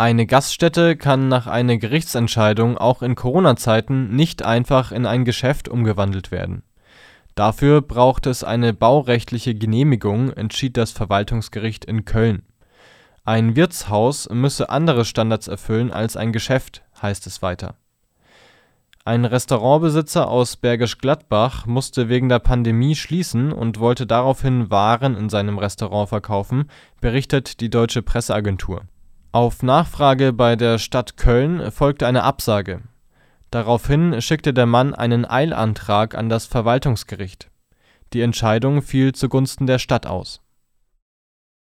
Eine Gaststätte kann nach einer Gerichtsentscheidung auch in Corona-Zeiten nicht einfach in ein Geschäft umgewandelt werden. Dafür braucht es eine baurechtliche Genehmigung, entschied das Verwaltungsgericht in Köln. Ein Wirtshaus müsse andere Standards erfüllen als ein Geschäft, heißt es weiter. Ein Restaurantbesitzer aus Bergisch Gladbach musste wegen der Pandemie schließen und wollte daraufhin Waren in seinem Restaurant verkaufen, berichtet die deutsche Presseagentur auf Nachfrage bei der Stadt Köln folgte eine Absage. Daraufhin schickte der Mann einen Eilantrag an das Verwaltungsgericht. Die Entscheidung fiel zugunsten der Stadt aus